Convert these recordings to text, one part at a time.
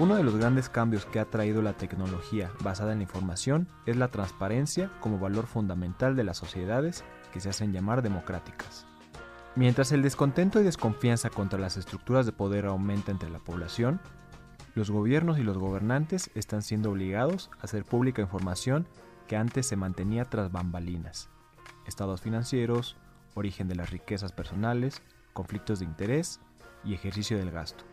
Uno de los grandes cambios que ha traído la tecnología basada en la información es la transparencia como valor fundamental de las sociedades que se hacen llamar democráticas. Mientras el descontento y desconfianza contra las estructuras de poder aumenta entre la población, los gobiernos y los gobernantes están siendo obligados a hacer pública información que antes se mantenía tras bambalinas. Estados financieros, origen de las riquezas personales, conflictos de interés y ejercicio del gasto.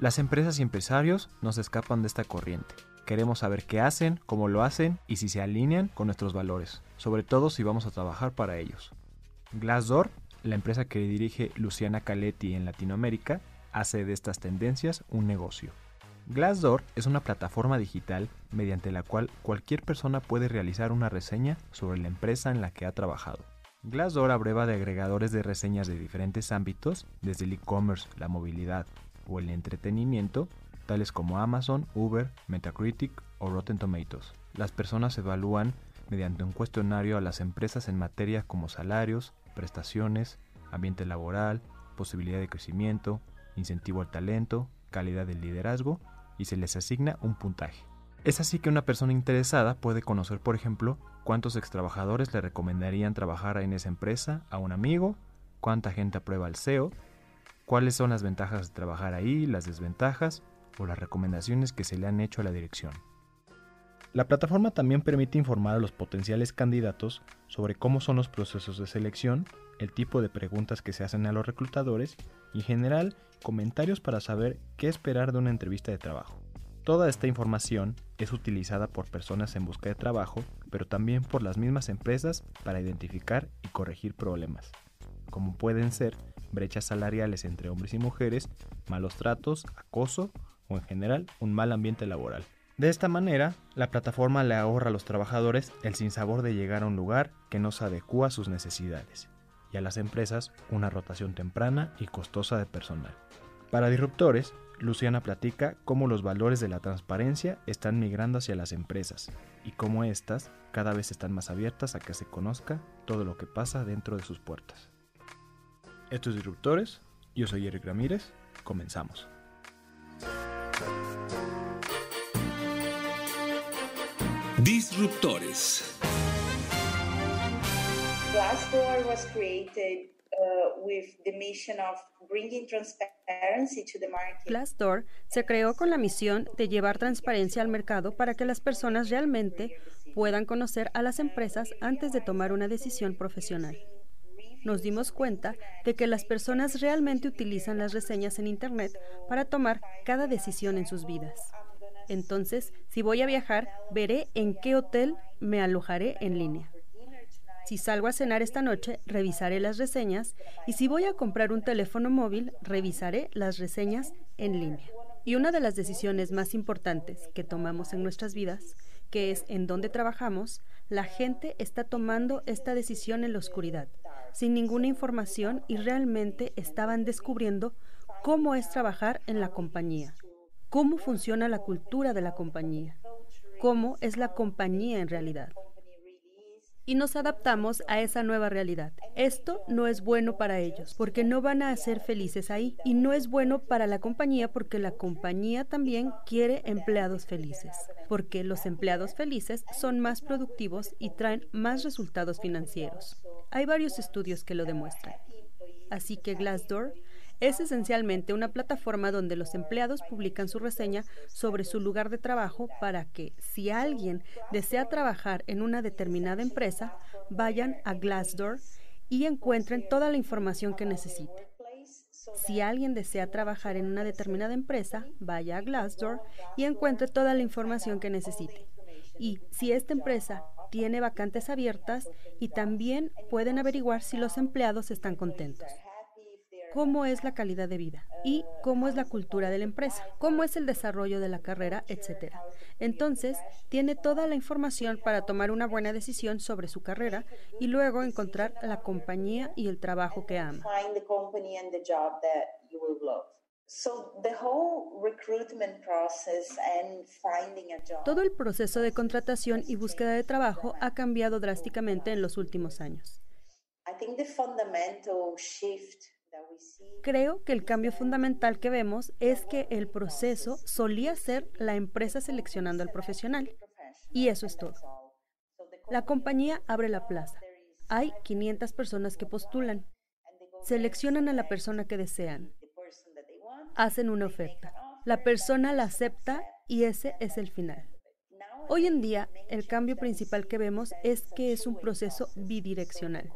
Las empresas y empresarios no se escapan de esta corriente. Queremos saber qué hacen, cómo lo hacen y si se alinean con nuestros valores, sobre todo si vamos a trabajar para ellos. Glassdoor, la empresa que dirige Luciana Caletti en Latinoamérica, hace de estas tendencias un negocio. Glassdoor es una plataforma digital mediante la cual cualquier persona puede realizar una reseña sobre la empresa en la que ha trabajado. Glassdoor abreva de agregadores de reseñas de diferentes ámbitos, desde el e-commerce, la movilidad o el entretenimiento, tales como Amazon, Uber, Metacritic o Rotten Tomatoes. Las personas evalúan mediante un cuestionario a las empresas en materias como salarios, prestaciones, ambiente laboral, posibilidad de crecimiento, incentivo al talento, calidad del liderazgo y se les asigna un puntaje. Es así que una persona interesada puede conocer, por ejemplo, cuántos extrabajadores le recomendarían trabajar en esa empresa a un amigo, cuánta gente aprueba el SEO, cuáles son las ventajas de trabajar ahí, las desventajas o las recomendaciones que se le han hecho a la dirección. La plataforma también permite informar a los potenciales candidatos sobre cómo son los procesos de selección, el tipo de preguntas que se hacen a los reclutadores y en general comentarios para saber qué esperar de una entrevista de trabajo. Toda esta información es utilizada por personas en busca de trabajo, pero también por las mismas empresas para identificar y corregir problemas, como pueden ser brechas salariales entre hombres y mujeres, malos tratos, acoso o en general un mal ambiente laboral. De esta manera, la plataforma le ahorra a los trabajadores el sinsabor de llegar a un lugar que no se adecua a sus necesidades y a las empresas una rotación temprana y costosa de personal. Para disruptores, Luciana platica cómo los valores de la transparencia están migrando hacia las empresas y cómo éstas cada vez están más abiertas a que se conozca todo lo que pasa dentro de sus puertas. Estos disruptores, yo soy Eric Ramírez, comenzamos. Disruptores. Glassdoor was created uh, with the mission of bringing transparency to the market. Glassdoor se creó con la misión de llevar transparencia al mercado para que las personas realmente puedan conocer a las empresas antes de tomar una decisión profesional. Nos dimos cuenta de que las personas realmente utilizan las reseñas en Internet para tomar cada decisión en sus vidas. Entonces, si voy a viajar, veré en qué hotel me alojaré en línea. Si salgo a cenar esta noche, revisaré las reseñas y si voy a comprar un teléfono móvil, revisaré las reseñas en línea. Y una de las decisiones más importantes que tomamos en nuestras vidas, que es en dónde trabajamos, la gente está tomando esta decisión en la oscuridad, sin ninguna información y realmente estaban descubriendo cómo es trabajar en la compañía cómo funciona la cultura de la compañía, cómo es la compañía en realidad. Y nos adaptamos a esa nueva realidad. Esto no es bueno para ellos porque no van a ser felices ahí. Y no es bueno para la compañía porque la compañía también quiere empleados felices. Porque los empleados felices son más productivos y traen más resultados financieros. Hay varios estudios que lo demuestran. Así que Glassdoor es esencialmente una plataforma donde los empleados publican su reseña sobre su lugar de trabajo para que, si alguien desea trabajar en una determinada empresa, vayan a Glassdoor y encuentren toda la información que necesite. Si alguien desea trabajar en una determinada empresa, vaya a Glassdoor y encuentre toda la información que necesite. Y si esta empresa tiene vacantes abiertas y también pueden averiguar si los empleados están contentos cómo es la calidad de vida y cómo es la cultura de la empresa, cómo es el desarrollo de la carrera, etc. Entonces, tiene toda la información para tomar una buena decisión sobre su carrera y luego encontrar la compañía y el trabajo que ama. Todo el proceso de contratación y búsqueda de trabajo ha cambiado drásticamente en los últimos años. Creo que el cambio fundamental que vemos es que el proceso solía ser la empresa seleccionando al profesional. Y eso es todo. La compañía abre la plaza. Hay 500 personas que postulan. Seleccionan a la persona que desean. Hacen una oferta. La persona la acepta y ese es el final. Hoy en día, el cambio principal que vemos es que es un proceso bidireccional.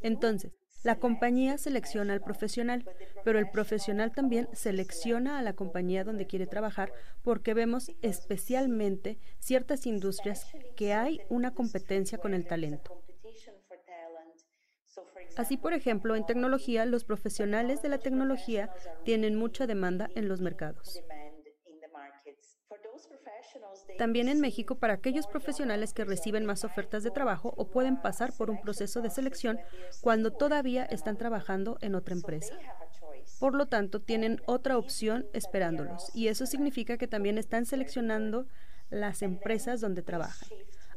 Entonces, la compañía selecciona al profesional, pero el profesional también selecciona a la compañía donde quiere trabajar porque vemos especialmente ciertas industrias que hay una competencia con el talento. Así, por ejemplo, en tecnología, los profesionales de la tecnología tienen mucha demanda en los mercados. También en México para aquellos profesionales que reciben más ofertas de trabajo o pueden pasar por un proceso de selección cuando todavía están trabajando en otra empresa. Por lo tanto, tienen otra opción esperándolos y eso significa que también están seleccionando las empresas donde trabajan.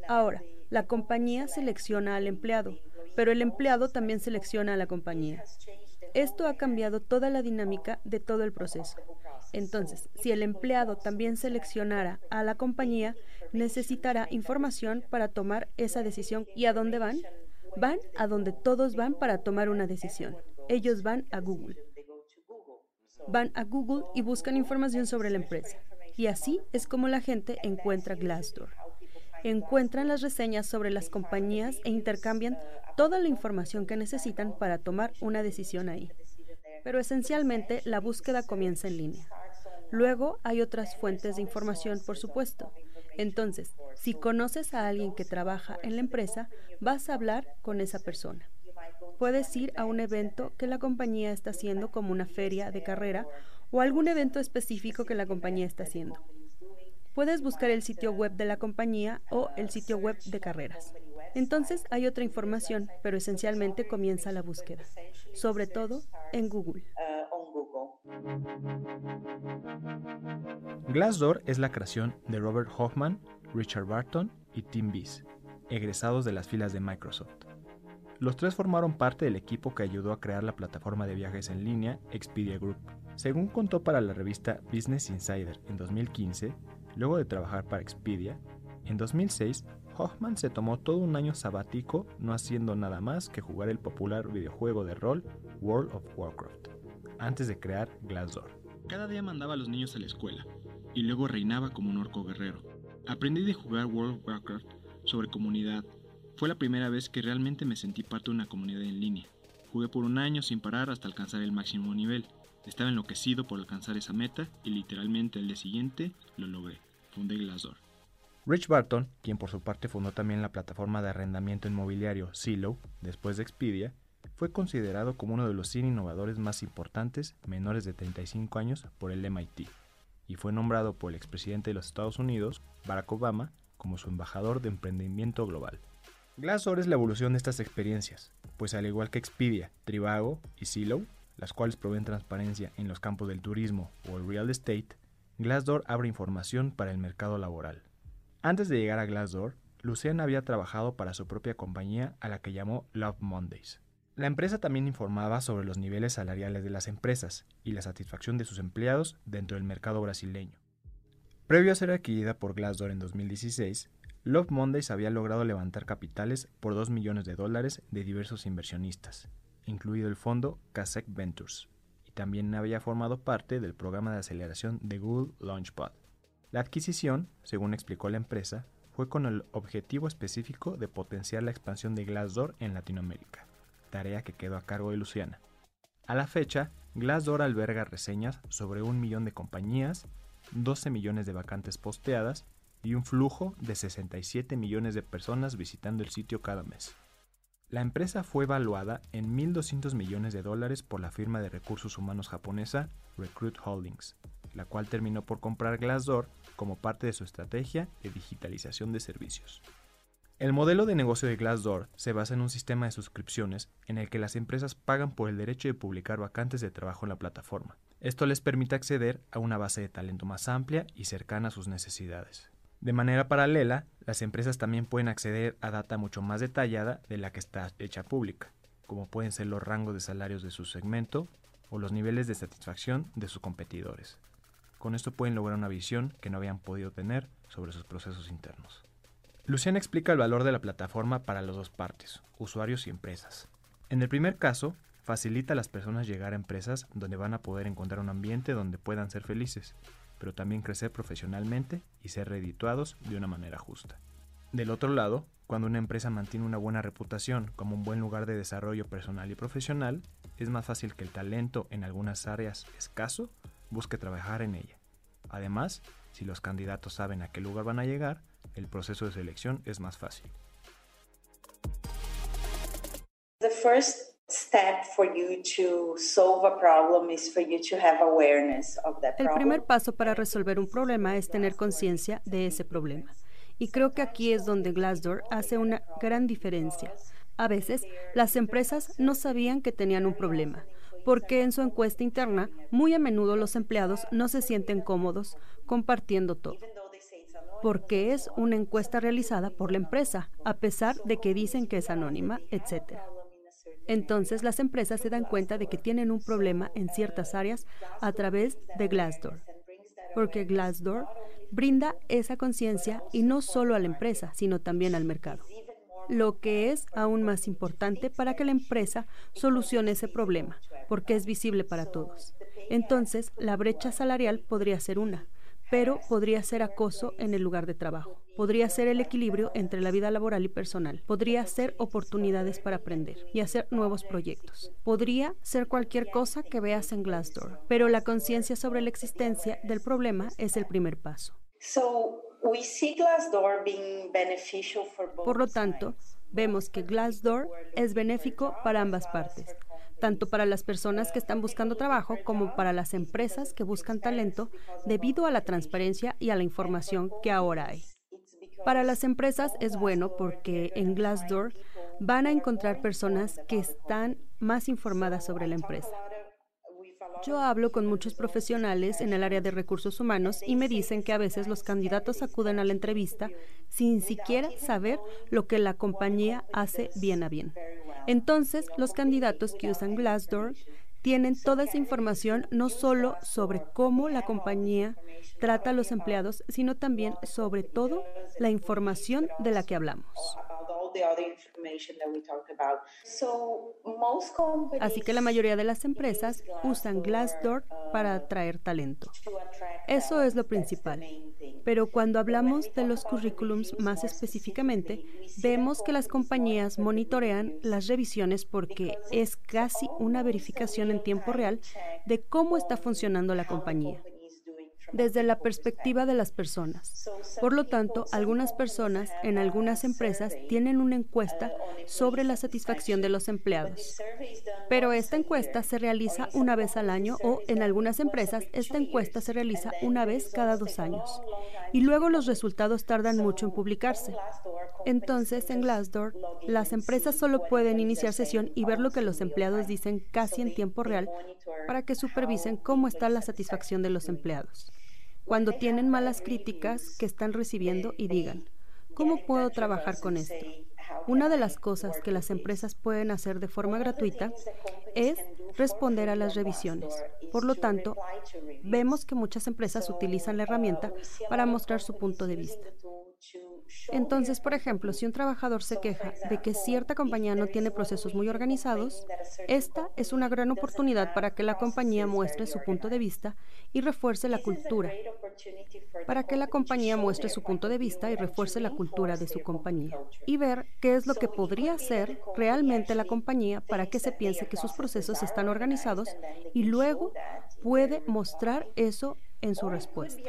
Ahora, la compañía selecciona al empleado, pero el empleado también selecciona a la compañía. Esto ha cambiado toda la dinámica de todo el proceso. Entonces, si el empleado también seleccionara a la compañía, necesitará información para tomar esa decisión. ¿Y a dónde van? Van a donde todos van para tomar una decisión. Ellos van a Google. Van a Google y buscan información sobre la empresa. Y así es como la gente encuentra Glassdoor. Encuentran las reseñas sobre las compañías e intercambian toda la información que necesitan para tomar una decisión ahí. Pero esencialmente la búsqueda comienza en línea. Luego hay otras fuentes de información, por supuesto. Entonces, si conoces a alguien que trabaja en la empresa, vas a hablar con esa persona. Puedes ir a un evento que la compañía está haciendo como una feria de carrera o algún evento específico que la compañía está haciendo. Puedes buscar el sitio web de la compañía o el sitio web de carreras. Entonces hay otra información, pero esencialmente comienza la búsqueda, sobre todo en Google. Glassdoor es la creación de Robert Hoffman, Richard Barton y Tim Bees, egresados de las filas de Microsoft. Los tres formaron parte del equipo que ayudó a crear la plataforma de viajes en línea Expedia Group. Según contó para la revista Business Insider en 2015, luego de trabajar para Expedia, en 2006 Hoffman se tomó todo un año sabático no haciendo nada más que jugar el popular videojuego de rol World of Warcraft, antes de crear Glassdoor. Cada día mandaba a los niños a la escuela, y luego reinaba como un orco guerrero. Aprendí de jugar World of Warcraft sobre comunidad. Fue la primera vez que realmente me sentí parte de una comunidad en línea. Jugué por un año sin parar hasta alcanzar el máximo nivel. Estaba enloquecido por alcanzar esa meta y literalmente el día siguiente lo logré. Fundé Glassdoor. Rich Barton, quien por su parte fundó también la plataforma de arrendamiento inmobiliario Zillow después de Expedia, fue considerado como uno de los 100 innovadores más importantes menores de 35 años por el MIT y fue nombrado por el expresidente de los Estados Unidos, Barack Obama, como su embajador de emprendimiento global. Glassdoor es la evolución de estas experiencias, pues al igual que Expedia, Trivago y Zillow, las cuales proveen transparencia en los campos del turismo o el real estate, Glassdoor abre información para el mercado laboral. Antes de llegar a Glassdoor, Luciana había trabajado para su propia compañía a la que llamó Love Mondays. La empresa también informaba sobre los niveles salariales de las empresas y la satisfacción de sus empleados dentro del mercado brasileño. Previo a ser adquirida por Glassdoor en 2016, Love Mondays había logrado levantar capitales por 2 millones de dólares de diversos inversionistas, incluido el fondo Kasek Ventures, también había formado parte del programa de aceleración de Google Launchpad. La adquisición, según explicó la empresa, fue con el objetivo específico de potenciar la expansión de Glassdoor en Latinoamérica, tarea que quedó a cargo de Luciana. A la fecha, Glassdoor alberga reseñas sobre un millón de compañías, 12 millones de vacantes posteadas y un flujo de 67 millones de personas visitando el sitio cada mes. La empresa fue evaluada en 1.200 millones de dólares por la firma de recursos humanos japonesa Recruit Holdings, la cual terminó por comprar Glassdoor como parte de su estrategia de digitalización de servicios. El modelo de negocio de Glassdoor se basa en un sistema de suscripciones en el que las empresas pagan por el derecho de publicar vacantes de trabajo en la plataforma. Esto les permite acceder a una base de talento más amplia y cercana a sus necesidades. De manera paralela, las empresas también pueden acceder a data mucho más detallada de la que está hecha pública, como pueden ser los rangos de salarios de su segmento o los niveles de satisfacción de sus competidores. Con esto pueden lograr una visión que no habían podido tener sobre sus procesos internos. Luciana explica el valor de la plataforma para las dos partes, usuarios y empresas. En el primer caso, facilita a las personas llegar a empresas donde van a poder encontrar un ambiente donde puedan ser felices, pero también crecer profesionalmente y ser redituados de una manera justa. Del otro lado, cuando una empresa mantiene una buena reputación como un buen lugar de desarrollo personal y profesional, es más fácil que el talento en algunas áreas escaso busque trabajar en ella. Además, si los candidatos saben a qué lugar van a llegar, el proceso de selección es más fácil. El primer paso para resolver un problema es tener conciencia de ese problema. Y creo que aquí es donde Glassdoor hace una gran diferencia. A veces, las empresas no sabían que tenían un problema, porque en su encuesta interna, muy a menudo los empleados no se sienten cómodos compartiendo todo porque es una encuesta realizada por la empresa, a pesar de que dicen que es anónima, etc. Entonces las empresas se dan cuenta de que tienen un problema en ciertas áreas a través de Glassdoor, porque Glassdoor brinda esa conciencia y no solo a la empresa, sino también al mercado. Lo que es aún más importante para que la empresa solucione ese problema, porque es visible para todos. Entonces, la brecha salarial podría ser una, pero podría ser acoso en el lugar de trabajo. Podría ser el equilibrio entre la vida laboral y personal. Podría ser oportunidades para aprender y hacer nuevos proyectos. Podría ser cualquier cosa que veas en Glassdoor, pero la conciencia sobre la existencia del problema es el primer paso. Por lo tanto, vemos que Glassdoor es benéfico para ambas partes tanto para las personas que están buscando trabajo como para las empresas que buscan talento debido a la transparencia y a la información que ahora hay. Para las empresas es bueno porque en Glassdoor van a encontrar personas que están más informadas sobre la empresa. Yo hablo con muchos profesionales en el área de recursos humanos y me dicen que a veces los candidatos acuden a la entrevista sin siquiera saber lo que la compañía hace bien a bien. Entonces, los candidatos que usan Glassdoor tienen toda esa información no solo sobre cómo la compañía trata a los empleados, sino también sobre todo la información de la que hablamos. Así que la mayoría de las empresas usan Glassdoor para uh, atraer talento. Eso es lo principal. Pero cuando hablamos de los currículums más específicamente, vemos que las compañías monitorean las revisiones porque es casi una verificación en tiempo real de cómo está funcionando la compañía desde la perspectiva de las personas. Por lo tanto, algunas personas en algunas empresas tienen una encuesta sobre la satisfacción de los empleados. Pero esta encuesta se realiza una vez al año o en algunas empresas esta encuesta se realiza una vez cada dos años. Y luego los resultados tardan mucho en publicarse. Entonces, en Glassdoor, las empresas solo pueden iniciar sesión y ver lo que los empleados dicen casi en tiempo real para que supervisen cómo está la satisfacción de los empleados cuando tienen malas críticas que están recibiendo y digan, ¿cómo puedo trabajar con esto? Una de las cosas que las empresas pueden hacer de forma gratuita es responder a las revisiones. Por lo tanto, vemos que muchas empresas utilizan la herramienta para mostrar su punto de vista. Entonces, por ejemplo, si un trabajador se queja de que cierta compañía no tiene procesos muy organizados, esta es una gran oportunidad para que la compañía muestre su punto de vista y refuerce la cultura. Para que la compañía muestre su punto de vista y refuerce la cultura de su compañía. Y ver qué es lo que podría hacer realmente la compañía para que se piense que sus procesos están organizados y luego puede mostrar eso en su respuesta.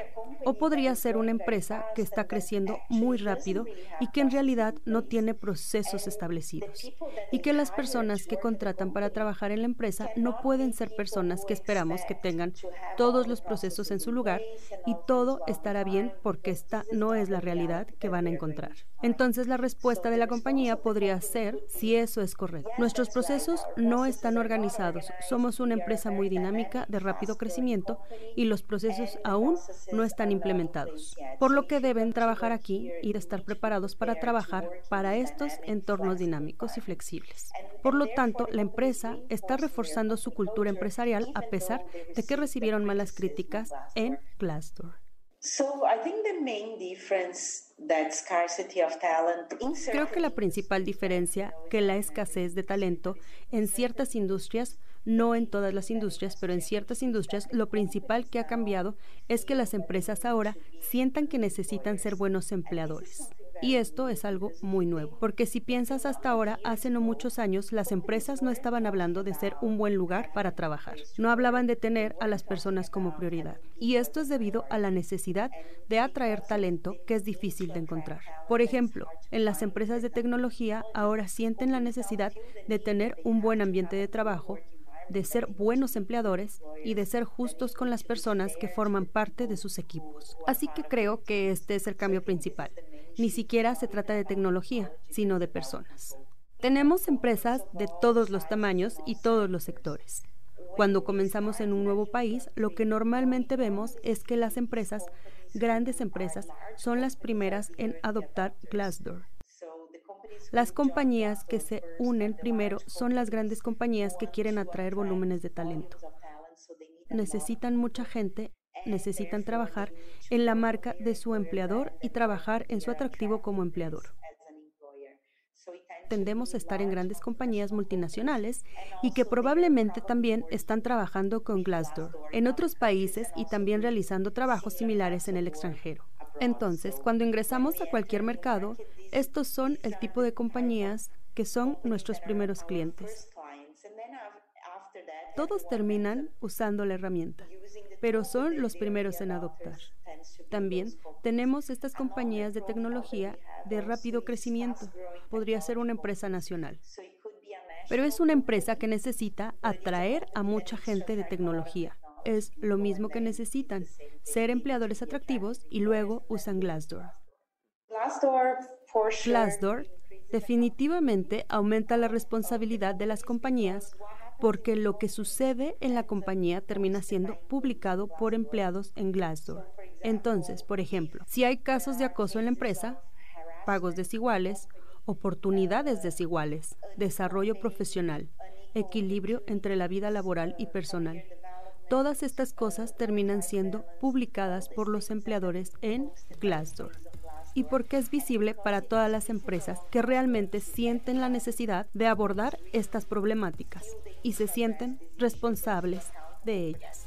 O podría ser una empresa que está creciendo muy rápido y que en realidad no tiene procesos establecidos. Y que las personas que contratan para trabajar en la empresa no pueden ser personas que esperamos que tengan todos los procesos en su lugar y todo estará bien porque esta no es la realidad que van a encontrar. Entonces la respuesta de la compañía podría ser si eso es correcto. Nuestros procesos no están organizados. Somos una empresa muy dinámica de rápido crecimiento y los procesos aún no están implementados. Por lo que deben trabajar aquí y estar preparados para trabajar para estos entornos dinámicos y flexibles. Por lo tanto, la empresa está reforzando su cultura empresarial a pesar de que recibieron malas críticas en Glassdoor. Creo que la principal diferencia que la escasez de talento en ciertas industrias no en todas las industrias, pero en ciertas industrias, lo principal que ha cambiado es que las empresas ahora sientan que necesitan ser buenos empleadores. Y esto es algo muy nuevo, porque si piensas hasta ahora, hace no muchos años, las empresas no estaban hablando de ser un buen lugar para trabajar, no hablaban de tener a las personas como prioridad. Y esto es debido a la necesidad de atraer talento que es difícil de encontrar. Por ejemplo, en las empresas de tecnología ahora sienten la necesidad de tener un buen ambiente de trabajo, de ser buenos empleadores y de ser justos con las personas que forman parte de sus equipos. Así que creo que este es el cambio principal. Ni siquiera se trata de tecnología, sino de personas. Tenemos empresas de todos los tamaños y todos los sectores. Cuando comenzamos en un nuevo país, lo que normalmente vemos es que las empresas, grandes empresas, son las primeras en adoptar Glassdoor. Las compañías que se unen primero son las grandes compañías que quieren atraer volúmenes de talento. Necesitan mucha gente necesitan trabajar en la marca de su empleador y trabajar en su atractivo como empleador. Tendemos a estar en grandes compañías multinacionales y que probablemente también están trabajando con Glassdoor en otros países y también realizando trabajos similares en el extranjero. Entonces, cuando ingresamos a cualquier mercado, estos son el tipo de compañías que son nuestros primeros clientes. Todos terminan usando la herramienta pero son los primeros en adoptar. También tenemos estas compañías de tecnología de rápido crecimiento. Podría ser una empresa nacional. Pero es una empresa que necesita atraer a mucha gente de tecnología. Es lo mismo que necesitan, ser empleadores atractivos y luego usan Glassdoor. Glassdoor definitivamente aumenta la responsabilidad de las compañías porque lo que sucede en la compañía termina siendo publicado por empleados en Glassdoor. Entonces, por ejemplo, si hay casos de acoso en la empresa, pagos desiguales, oportunidades desiguales, desarrollo profesional, equilibrio entre la vida laboral y personal. Todas estas cosas terminan siendo publicadas por los empleadores en Glassdoor y porque es visible para todas las empresas que realmente sienten la necesidad de abordar estas problemáticas y se sienten responsables de ellas.